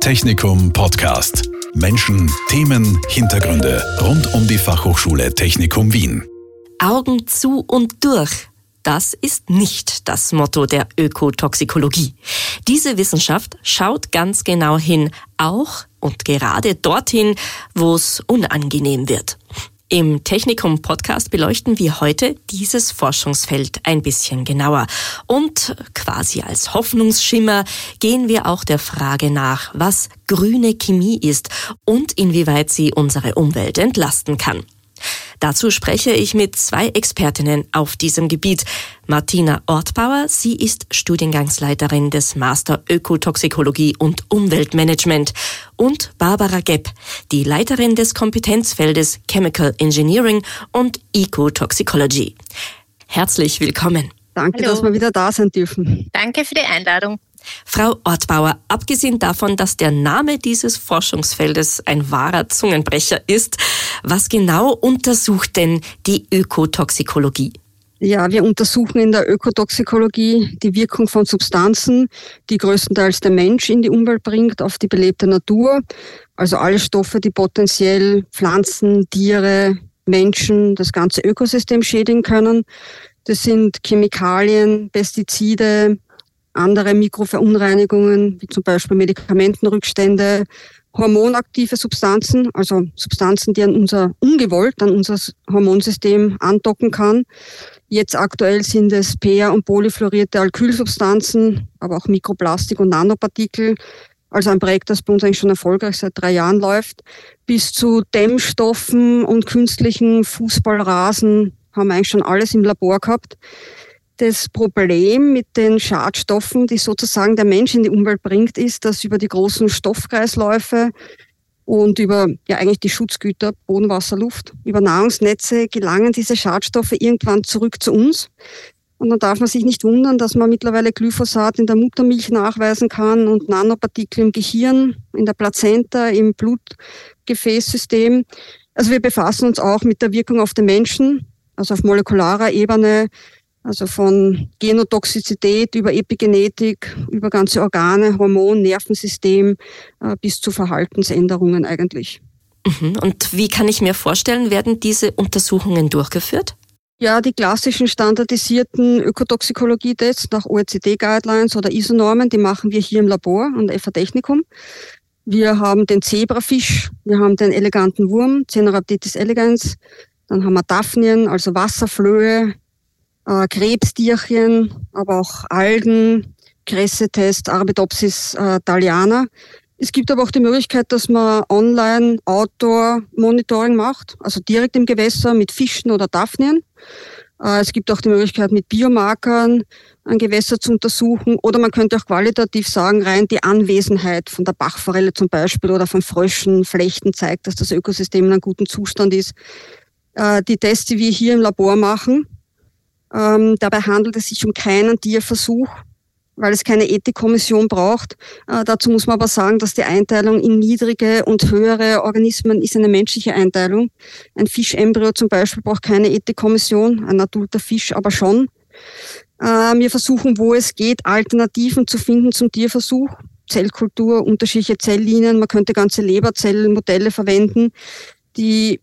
Technikum Podcast. Menschen, Themen, Hintergründe rund um die Fachhochschule Technikum Wien. Augen zu und durch. Das ist nicht das Motto der Ökotoxikologie. Diese Wissenschaft schaut ganz genau hin, auch und gerade dorthin, wo es unangenehm wird. Im Technikum Podcast beleuchten wir heute dieses Forschungsfeld ein bisschen genauer. Und quasi als Hoffnungsschimmer gehen wir auch der Frage nach, was grüne Chemie ist und inwieweit sie unsere Umwelt entlasten kann. Dazu spreche ich mit zwei Expertinnen auf diesem Gebiet. Martina Ortbauer, sie ist Studiengangsleiterin des Master Ökotoxikologie und Umweltmanagement und Barbara Gepp, die Leiterin des Kompetenzfeldes Chemical Engineering und Ecotoxicology. Herzlich willkommen. Danke, Hallo. dass wir wieder da sein dürfen. Danke für die Einladung. Frau Ortbauer, abgesehen davon, dass der Name dieses Forschungsfeldes ein wahrer Zungenbrecher ist, was genau untersucht denn die Ökotoxikologie? Ja, wir untersuchen in der Ökotoxikologie die Wirkung von Substanzen, die größtenteils der Mensch in die Umwelt bringt, auf die belebte Natur. Also alle Stoffe, die potenziell Pflanzen, Tiere, Menschen, das ganze Ökosystem schädigen können. Das sind Chemikalien, Pestizide, andere Mikroverunreinigungen, wie zum Beispiel Medikamentenrückstände, hormonaktive Substanzen, also Substanzen, die an unser ungewollt an unser Hormonsystem andocken kann. Jetzt aktuell sind es PA und polyfluorierte Alkylsubstanzen, aber auch Mikroplastik und Nanopartikel. Also ein Projekt, das bei uns eigentlich schon erfolgreich seit drei Jahren läuft. Bis zu Dämmstoffen und künstlichen Fußballrasen haben wir eigentlich schon alles im Labor gehabt das Problem mit den Schadstoffen, die sozusagen der Mensch in die Umwelt bringt, ist, dass über die großen Stoffkreisläufe und über ja eigentlich die Schutzgüter Boden, Wasser, Luft, über Nahrungsnetze gelangen diese Schadstoffe irgendwann zurück zu uns. Und dann darf man sich nicht wundern, dass man mittlerweile Glyphosat in der Muttermilch nachweisen kann und Nanopartikel im Gehirn, in der Plazenta, im Blutgefäßsystem. Also wir befassen uns auch mit der Wirkung auf den Menschen, also auf molekularer Ebene, also von Genotoxizität über Epigenetik, über ganze Organe, Hormon, Nervensystem äh, bis zu Verhaltensänderungen eigentlich. Mhm. Und wie kann ich mir vorstellen, werden diese Untersuchungen durchgeführt? Ja, die klassischen standardisierten Ökotoxikologie-Tests nach OECD-Guidelines oder ISO-Normen, die machen wir hier im Labor an der FA Technikum. Wir haben den Zebrafisch, wir haben den eleganten Wurm, Cenorhabditis elegans, dann haben wir Daphnien, also Wasserflöhe, äh, Krebstierchen, aber auch Algen, Kressetest, Arabidopsis äh, thaliana. Es gibt aber auch die Möglichkeit, dass man online Outdoor-Monitoring macht, also direkt im Gewässer mit Fischen oder Daphnien. Äh, es gibt auch die Möglichkeit, mit Biomarkern ein Gewässer zu untersuchen. Oder man könnte auch qualitativ sagen, rein die Anwesenheit von der Bachforelle zum Beispiel oder von Fröschen, Flechten zeigt, dass das Ökosystem in einem guten Zustand ist. Äh, die Tests, die wir hier im Labor machen, ähm, dabei handelt es sich um keinen Tierversuch, weil es keine Ethikkommission braucht. Äh, dazu muss man aber sagen, dass die Einteilung in niedrige und höhere Organismen ist eine menschliche Einteilung. Ein Fischembryo zum Beispiel braucht keine Ethikkommission, ein adulter Fisch aber schon. Äh, wir versuchen, wo es geht, Alternativen zu finden zum Tierversuch. Zellkultur, unterschiedliche Zelllinien, man könnte ganze Leberzellenmodelle verwenden, die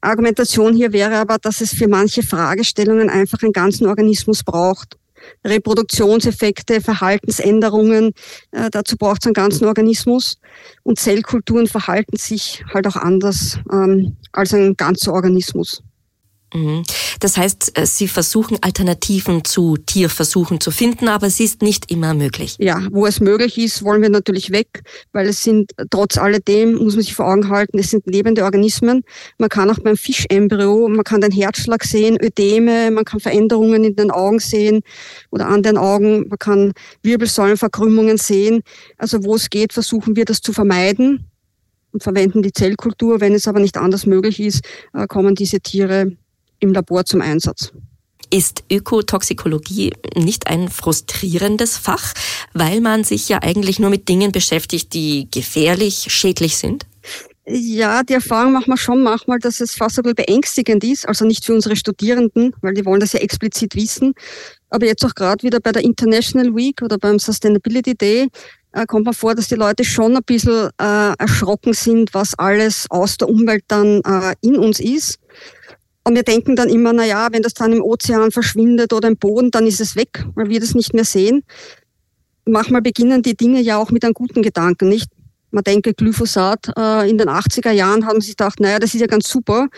Argumentation hier wäre aber, dass es für manche Fragestellungen einfach einen ganzen Organismus braucht. Reproduktionseffekte, Verhaltensänderungen, äh, dazu braucht es einen ganzen Organismus. Und Zellkulturen verhalten sich halt auch anders ähm, als ein ganzer Organismus. Mhm. Das heißt, äh, Sie versuchen Alternativen zu Tierversuchen zu finden, aber es ist nicht immer möglich. Ja, wo es möglich ist, wollen wir natürlich weg, weil es sind trotz alledem, muss man sich vor Augen halten, es sind lebende Organismen. Man kann auch beim Fischembryo, man kann den Herzschlag sehen, Ödeme, man kann Veränderungen in den Augen sehen oder an den Augen, man kann Wirbelsäulenverkrümmungen sehen. Also wo es geht, versuchen wir das zu vermeiden und verwenden die Zellkultur. Wenn es aber nicht anders möglich ist, äh, kommen diese Tiere im Labor zum Einsatz. Ist Ökotoxikologie nicht ein frustrierendes Fach, weil man sich ja eigentlich nur mit Dingen beschäftigt, die gefährlich, schädlich sind? Ja, die Erfahrung machen wir schon manchmal, dass es fast ein bisschen beängstigend ist. Also nicht für unsere Studierenden, weil die wollen das ja explizit wissen. Aber jetzt auch gerade wieder bei der International Week oder beim Sustainability Day äh, kommt man vor, dass die Leute schon ein bisschen äh, erschrocken sind, was alles aus der Umwelt dann äh, in uns ist. Und wir denken dann immer, na ja, wenn das dann im Ozean verschwindet oder im Boden, dann ist es weg, weil wir das nicht mehr sehen. Manchmal beginnen die Dinge ja auch mit einem guten Gedanken, nicht? Man denke, Glyphosat äh, in den 80er Jahren haben sie gedacht, naja, das ist ja ganz super,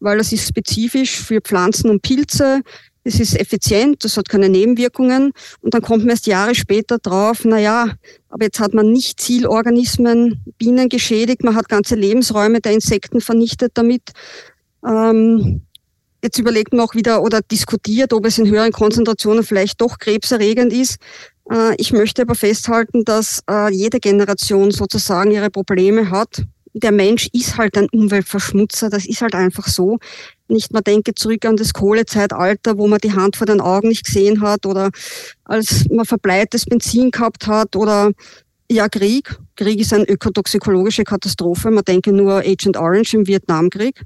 weil das ist spezifisch für Pflanzen und Pilze. Es ist effizient, das hat keine Nebenwirkungen. Und dann kommt man erst Jahre später drauf, na ja, aber jetzt hat man nicht Zielorganismen, Bienen geschädigt, man hat ganze Lebensräume der Insekten vernichtet damit. Ähm, jetzt überlegt man auch wieder oder diskutiert, ob es in höheren Konzentrationen vielleicht doch krebserregend ist. Äh, ich möchte aber festhalten, dass äh, jede Generation sozusagen ihre Probleme hat. Der Mensch ist halt ein Umweltverschmutzer, das ist halt einfach so. Nicht man denke zurück an das Kohlezeitalter, wo man die Hand vor den Augen nicht gesehen hat oder als man verbleites Benzin gehabt hat oder ja, Krieg. Krieg ist eine ökotoxikologische Katastrophe. Man denke nur Agent Orange im Vietnamkrieg.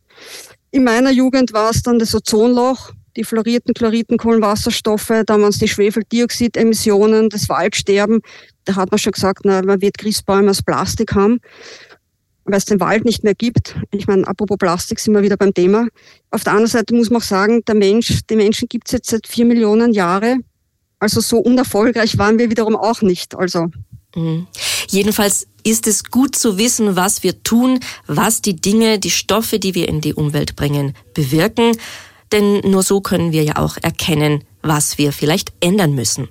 In meiner Jugend war es dann das Ozonloch, die fluorierten Chloriten, Kohlenwasserstoffe, damals die Schwefeldioxidemissionen, das Waldsterben. Da hat man schon gesagt, na, man wird Christbäume aus Plastik haben, weil es den Wald nicht mehr gibt. Ich meine, apropos Plastik sind wir wieder beim Thema. Auf der anderen Seite muss man auch sagen, der Mensch, die Menschen gibt es jetzt seit vier Millionen Jahren. Also so unerfolgreich waren wir wiederum auch nicht. Also Mhm. Jedenfalls ist es gut zu wissen, was wir tun, was die Dinge, die Stoffe, die wir in die Umwelt bringen, bewirken. Denn nur so können wir ja auch erkennen, was wir vielleicht ändern müssen.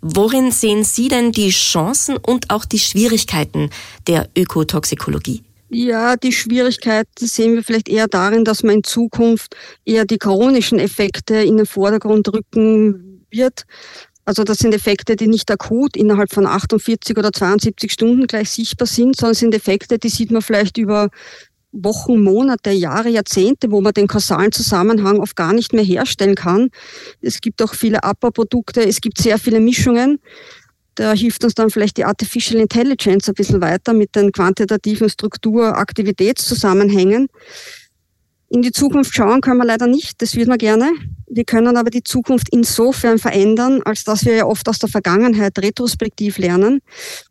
Worin sehen Sie denn die Chancen und auch die Schwierigkeiten der Ökotoxikologie? Ja, die Schwierigkeiten sehen wir vielleicht eher darin, dass man in Zukunft eher die chronischen Effekte in den Vordergrund rücken wird. Also das sind Effekte, die nicht akut innerhalb von 48 oder 72 Stunden gleich sichtbar sind, sondern sind Effekte, die sieht man vielleicht über Wochen, Monate, Jahre, Jahrzehnte, wo man den kausalen Zusammenhang oft gar nicht mehr herstellen kann. Es gibt auch viele Abbauprodukte, es gibt sehr viele Mischungen. Da hilft uns dann vielleicht die Artificial Intelligence ein bisschen weiter mit den quantitativen Struktur-Aktivitätszusammenhängen. In die Zukunft schauen können wir leider nicht, das würden wir gerne. Wir können aber die Zukunft insofern verändern, als dass wir ja oft aus der Vergangenheit retrospektiv lernen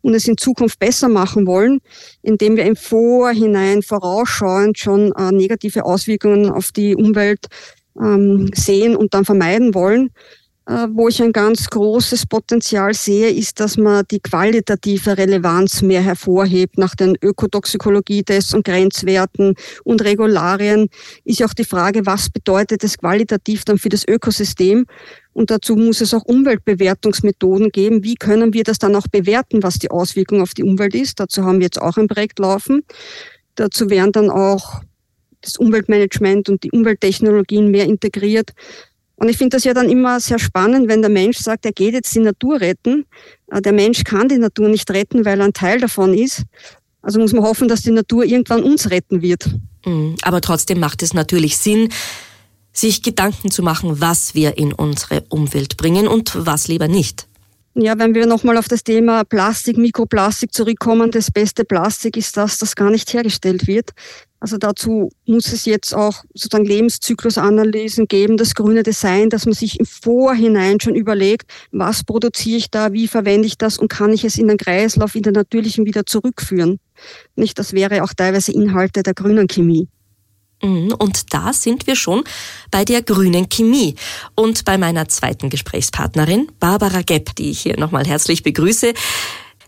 und es in Zukunft besser machen wollen, indem wir im Vorhinein vorausschauend schon äh, negative Auswirkungen auf die Umwelt ähm, sehen und dann vermeiden wollen. Äh, wo ich ein ganz großes Potenzial sehe, ist, dass man die qualitative Relevanz mehr hervorhebt. Nach den Ökotoxikologie-Tests und Grenzwerten und Regularien ist ja auch die Frage, was bedeutet es qualitativ dann für das Ökosystem? Und dazu muss es auch Umweltbewertungsmethoden geben. Wie können wir das dann auch bewerten, was die Auswirkung auf die Umwelt ist? Dazu haben wir jetzt auch ein Projekt laufen. Dazu werden dann auch das Umweltmanagement und die Umwelttechnologien mehr integriert. Und ich finde das ja dann immer sehr spannend, wenn der Mensch sagt, er geht jetzt die Natur retten. Äh, der Mensch kann die Natur nicht retten, weil er ein Teil davon ist. Also muss man hoffen, dass die Natur irgendwann uns retten wird. Mhm. Aber trotzdem macht es natürlich Sinn, sich Gedanken zu machen, was wir in unsere Umwelt bringen und was lieber nicht. Ja, wenn wir nochmal auf das Thema Plastik, Mikroplastik zurückkommen, das beste Plastik ist das, das gar nicht hergestellt wird. Also dazu muss es jetzt auch sozusagen Lebenszyklusanalysen geben, das grüne Design, dass man sich im Vorhinein schon überlegt, was produziere ich da, wie verwende ich das und kann ich es in den Kreislauf, in den natürlichen wieder zurückführen. Nicht, das wäre auch teilweise Inhalte der grünen Chemie. Mhm, und da sind wir schon bei der grünen Chemie und bei meiner zweiten Gesprächspartnerin, Barbara Gepp, die ich hier nochmal herzlich begrüße.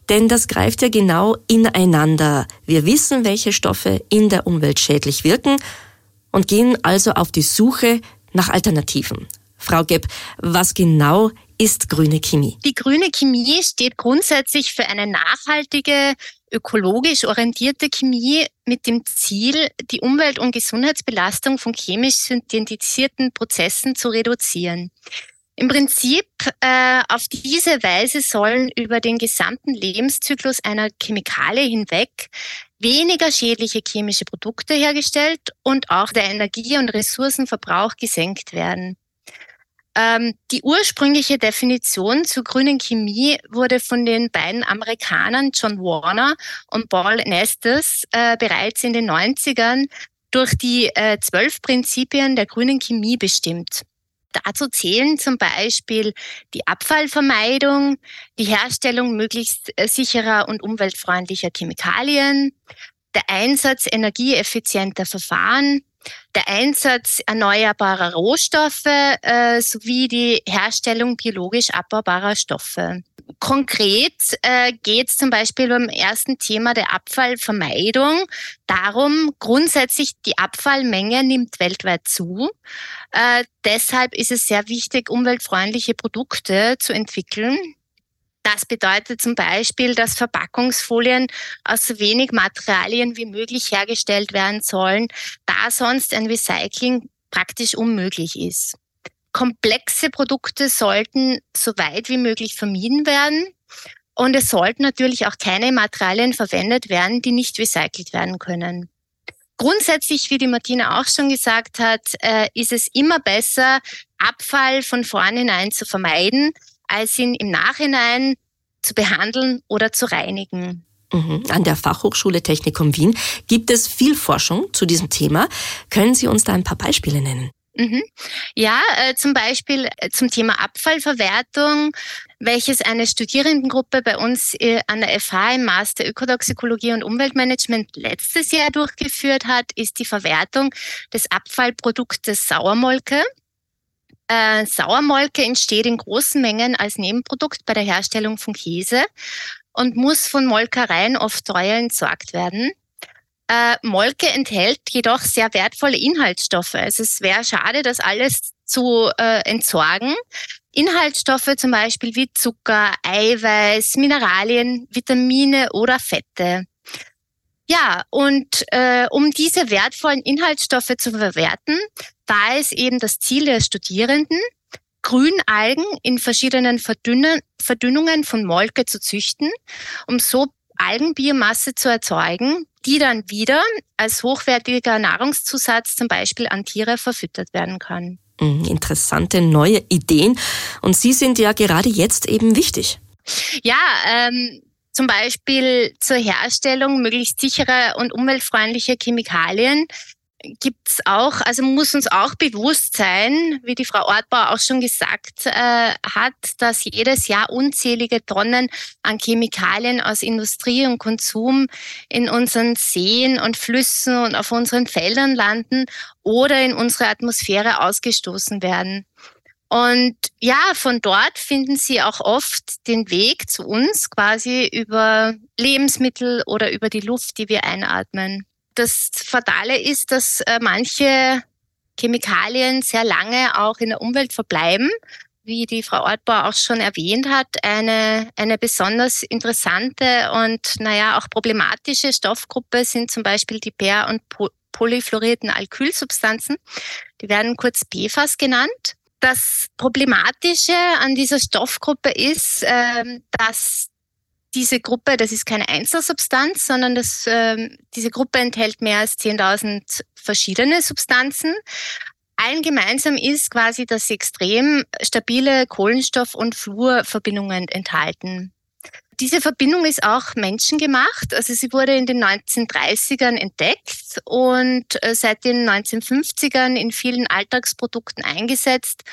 Denn das greift ja genau ineinander. Wir wissen, welche Stoffe in der Umwelt schädlich wirken und gehen also auf die Suche nach Alternativen. Frau Gepp, was genau ist grüne Chemie? Die grüne Chemie steht grundsätzlich für eine nachhaltige, ökologisch orientierte Chemie mit dem Ziel, die Umwelt- und Gesundheitsbelastung von chemisch synthetisierten Prozessen zu reduzieren. Im Prinzip äh, auf diese Weise sollen über den gesamten Lebenszyklus einer Chemikalie hinweg weniger schädliche chemische Produkte hergestellt und auch der Energie- und Ressourcenverbrauch gesenkt werden. Ähm, die ursprüngliche Definition zur grünen Chemie wurde von den beiden Amerikanern John Warner und Paul Nestes äh, bereits in den 90ern durch die äh, zwölf Prinzipien der grünen Chemie bestimmt. Dazu zählen zum Beispiel die Abfallvermeidung, die Herstellung möglichst äh, sicherer und umweltfreundlicher Chemikalien, der Einsatz energieeffizienter Verfahren, der Einsatz erneuerbarer Rohstoffe äh, sowie die Herstellung biologisch abbaubarer Stoffe. Konkret äh, geht es zum Beispiel beim ersten Thema der Abfallvermeidung darum, grundsätzlich die Abfallmenge nimmt weltweit zu. Äh, deshalb ist es sehr wichtig, umweltfreundliche Produkte zu entwickeln. Das bedeutet zum Beispiel, dass Verpackungsfolien aus so wenig Materialien wie möglich hergestellt werden sollen, da sonst ein Recycling praktisch unmöglich ist. Komplexe Produkte sollten so weit wie möglich vermieden werden. Und es sollten natürlich auch keine Materialien verwendet werden, die nicht recycelt werden können. Grundsätzlich, wie die Martina auch schon gesagt hat, äh, ist es immer besser, Abfall von vornherein zu vermeiden, als ihn im Nachhinein zu behandeln oder zu reinigen. Mhm. An der Fachhochschule Technikum Wien gibt es viel Forschung zu diesem Thema. Können Sie uns da ein paar Beispiele nennen? Mhm. Ja, äh, zum Beispiel äh, zum Thema Abfallverwertung, welches eine Studierendengruppe bei uns äh, an der FH im Master Ökotoxikologie und Umweltmanagement letztes Jahr durchgeführt hat, ist die Verwertung des Abfallproduktes Sauermolke. Äh, Sauermolke entsteht in großen Mengen als Nebenprodukt bei der Herstellung von Käse und muss von Molkereien oft teuer entsorgt werden. Äh, Molke enthält jedoch sehr wertvolle Inhaltsstoffe. Also es wäre schade, das alles zu äh, entsorgen. Inhaltsstoffe zum Beispiel wie Zucker, Eiweiß, Mineralien, Vitamine oder Fette. Ja, und äh, um diese wertvollen Inhaltsstoffe zu verwerten, war es eben das Ziel der Studierenden, Grünalgen in verschiedenen Verdünnungen von Molke zu züchten, um so Algenbiomasse zu erzeugen, die dann wieder als hochwertiger Nahrungszusatz zum Beispiel an Tiere verfüttert werden kann. Mhm, interessante neue Ideen. Und Sie sind ja gerade jetzt eben wichtig. Ja, ähm, zum Beispiel zur Herstellung möglichst sicherer und umweltfreundlicher Chemikalien gibt's auch, also muss uns auch bewusst sein, wie die Frau Ortbauer auch schon gesagt äh, hat, dass jedes Jahr unzählige Tonnen an Chemikalien aus Industrie und Konsum in unseren Seen und Flüssen und auf unseren Feldern landen oder in unsere Atmosphäre ausgestoßen werden. Und ja, von dort finden sie auch oft den Weg zu uns quasi über Lebensmittel oder über die Luft, die wir einatmen. Das Fatale ist, dass äh, manche Chemikalien sehr lange auch in der Umwelt verbleiben. Wie die Frau Ortbauer auch schon erwähnt hat, eine, eine besonders interessante und naja auch problematische Stoffgruppe sind zum Beispiel die per- und polyfluorierten Alkylsubstanzen. Die werden kurz PFAS genannt. Das Problematische an dieser Stoffgruppe ist, ähm, dass diese Gruppe, das ist keine Einzelsubstanz, sondern das, ähm, diese Gruppe enthält mehr als 10.000 verschiedene Substanzen. Allen gemeinsam ist quasi, dass sie extrem stabile Kohlenstoff- und Fluorverbindungen enthalten. Diese Verbindung ist auch menschengemacht. Also sie wurde in den 1930ern entdeckt und äh, seit den 1950ern in vielen Alltagsprodukten eingesetzt,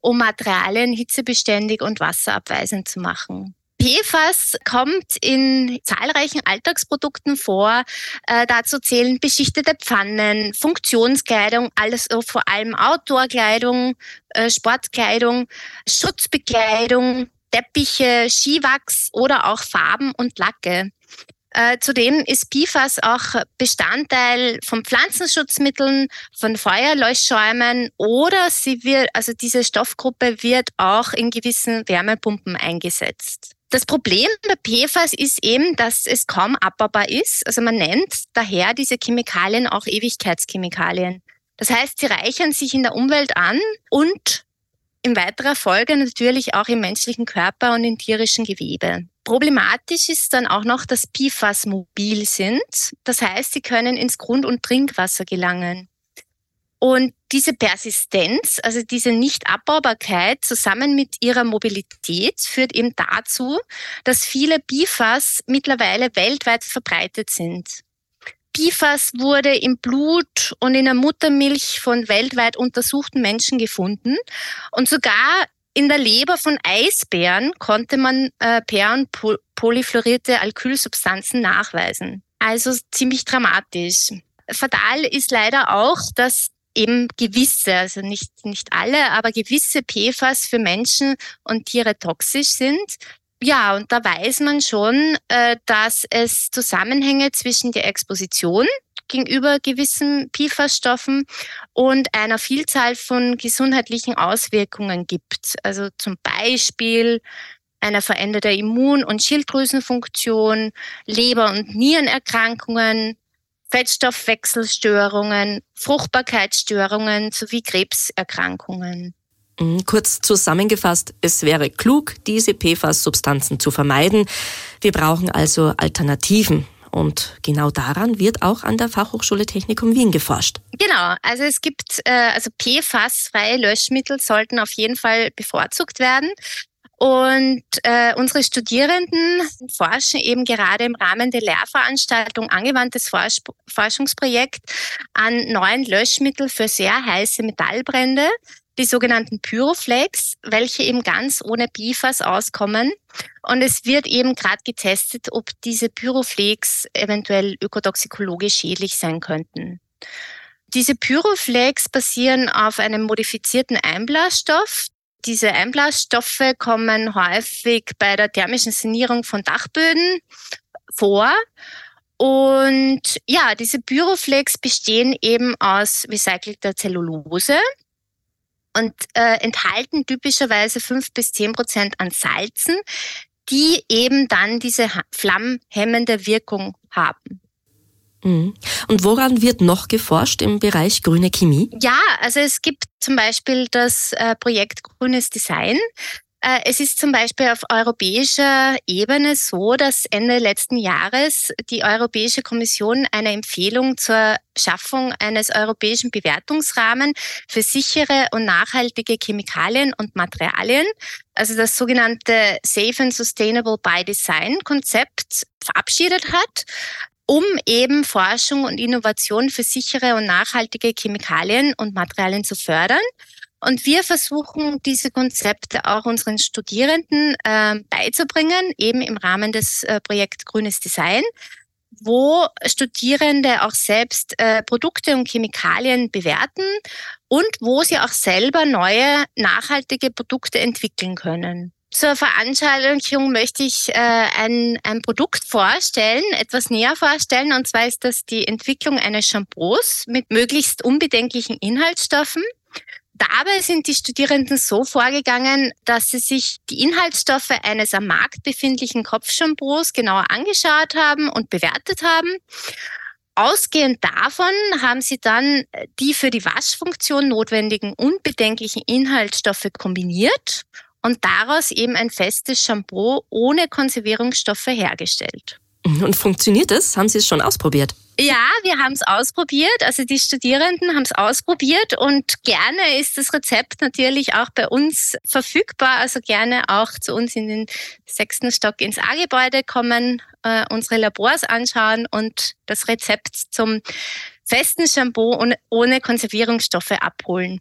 um Materialien hitzebeständig und wasserabweisend zu machen. PFAS kommt in zahlreichen Alltagsprodukten vor. Äh, dazu zählen beschichtete Pfannen, Funktionskleidung, alles äh, vor allem Outdoor-Kleidung, äh, Sportkleidung, Schutzbekleidung, Teppiche, Skiwachs oder auch Farben und Lacke. Äh, zudem ist PFAS auch Bestandteil von Pflanzenschutzmitteln, von Feuerleuchtschäumen oder sie wird, also diese Stoffgruppe wird auch in gewissen Wärmepumpen eingesetzt. Das Problem bei PFAS ist eben, dass es kaum abbaubar ist. Also man nennt daher diese Chemikalien auch Ewigkeitschemikalien. Das heißt, sie reichern sich in der Umwelt an und in weiterer Folge natürlich auch im menschlichen Körper und in tierischen Gewebe. Problematisch ist dann auch noch, dass PFAS mobil sind. Das heißt, sie können ins Grund- und Trinkwasser gelangen. Und diese Persistenz, also diese Nichtabbaubarkeit zusammen mit ihrer Mobilität führt eben dazu, dass viele BIFAs mittlerweile weltweit verbreitet sind. PFAS wurde im Blut und in der Muttermilch von weltweit untersuchten Menschen gefunden. Und sogar in der Leber von Eisbären konnte man äh, per- polyfluorierte Alkylsubstanzen nachweisen. Also ziemlich dramatisch. Fatal ist leider auch, dass eben gewisse, also nicht, nicht alle, aber gewisse PFAS für Menschen und Tiere toxisch sind. Ja, und da weiß man schon, äh, dass es Zusammenhänge zwischen der Exposition gegenüber gewissen PFAS-Stoffen und einer Vielzahl von gesundheitlichen Auswirkungen gibt. Also zum Beispiel einer veränderter Immun- und Schilddrüsenfunktion, Leber- und Nierenerkrankungen, Fettstoffwechselstörungen, Fruchtbarkeitsstörungen sowie Krebserkrankungen. Mhm, kurz zusammengefasst, es wäre klug, diese PFAS-Substanzen zu vermeiden. Wir brauchen also Alternativen. Und genau daran wird auch an der Fachhochschule Technikum Wien geforscht. Genau, also es gibt, äh, also PFAS-freie Löschmittel sollten auf jeden Fall bevorzugt werden. Und äh, unsere Studierenden forschen eben gerade im Rahmen der Lehrveranstaltung Angewandtes Forsch Forschungsprojekt an neuen Löschmitteln für sehr heiße Metallbrände, die sogenannten Pyroflex, welche eben ganz ohne PFAS auskommen. Und es wird eben gerade getestet, ob diese Pyroflex eventuell ökotoxikologisch schädlich sein könnten. Diese Pyroflex basieren auf einem modifizierten Einblasstoff, diese Einblasstoffe kommen häufig bei der thermischen Sanierung von Dachböden vor. Und ja, diese Pyroflex bestehen eben aus recycelter Zellulose und äh, enthalten typischerweise fünf bis zehn Prozent an Salzen, die eben dann diese flammhemmende Wirkung haben. Mhm. Und woran wird noch geforscht im Bereich grüne Chemie? Ja, also es gibt zum Beispiel das äh, Projekt Grünes Design. Äh, es ist zum Beispiel auf europäischer Ebene so, dass Ende letzten Jahres die Europäische Kommission eine Empfehlung zur Schaffung eines europäischen Bewertungsrahmen für sichere und nachhaltige Chemikalien und Materialien, also das sogenannte Safe and Sustainable by Design Konzept verabschiedet hat um eben Forschung und Innovation für sichere und nachhaltige Chemikalien und Materialien zu fördern. Und wir versuchen, diese Konzepte auch unseren Studierenden äh, beizubringen, eben im Rahmen des äh, Projekt Grünes Design, wo Studierende auch selbst äh, Produkte und Chemikalien bewerten und wo sie auch selber neue nachhaltige Produkte entwickeln können. Zur Veranstaltung möchte ich äh, ein, ein Produkt vorstellen, etwas näher vorstellen. Und zwar ist das die Entwicklung eines Shampoos mit möglichst unbedenklichen Inhaltsstoffen. Dabei sind die Studierenden so vorgegangen, dass sie sich die Inhaltsstoffe eines am Markt befindlichen Kopfshampoos genauer angeschaut haben und bewertet haben. Ausgehend davon haben sie dann die für die Waschfunktion notwendigen unbedenklichen Inhaltsstoffe kombiniert und daraus eben ein festes Shampoo ohne Konservierungsstoffe hergestellt. Und funktioniert das? Haben Sie es schon ausprobiert? Ja, wir haben es ausprobiert. Also die Studierenden haben es ausprobiert und gerne ist das Rezept natürlich auch bei uns verfügbar. Also gerne auch zu uns in den sechsten Stock ins A-Gebäude kommen, äh, unsere Labors anschauen und das Rezept zum festen Shampoo ohne Konservierungsstoffe abholen.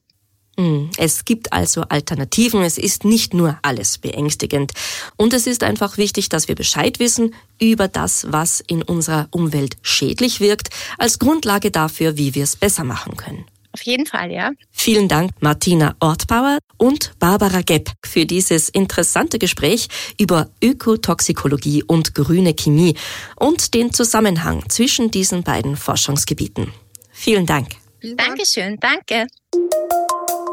Hm, es gibt also Alternativen, es ist nicht nur alles beängstigend. Und es ist einfach wichtig, dass wir Bescheid wissen über das, was in unserer Umwelt schädlich wirkt, als Grundlage dafür, wie wir es besser machen können. Auf jeden Fall, ja. Vielen Dank, Martina Ortbauer und Barbara Gepp, für dieses interessante Gespräch über Ökotoxikologie und grüne Chemie und den Zusammenhang zwischen diesen beiden Forschungsgebieten. Vielen Dank. Dankeschön, danke.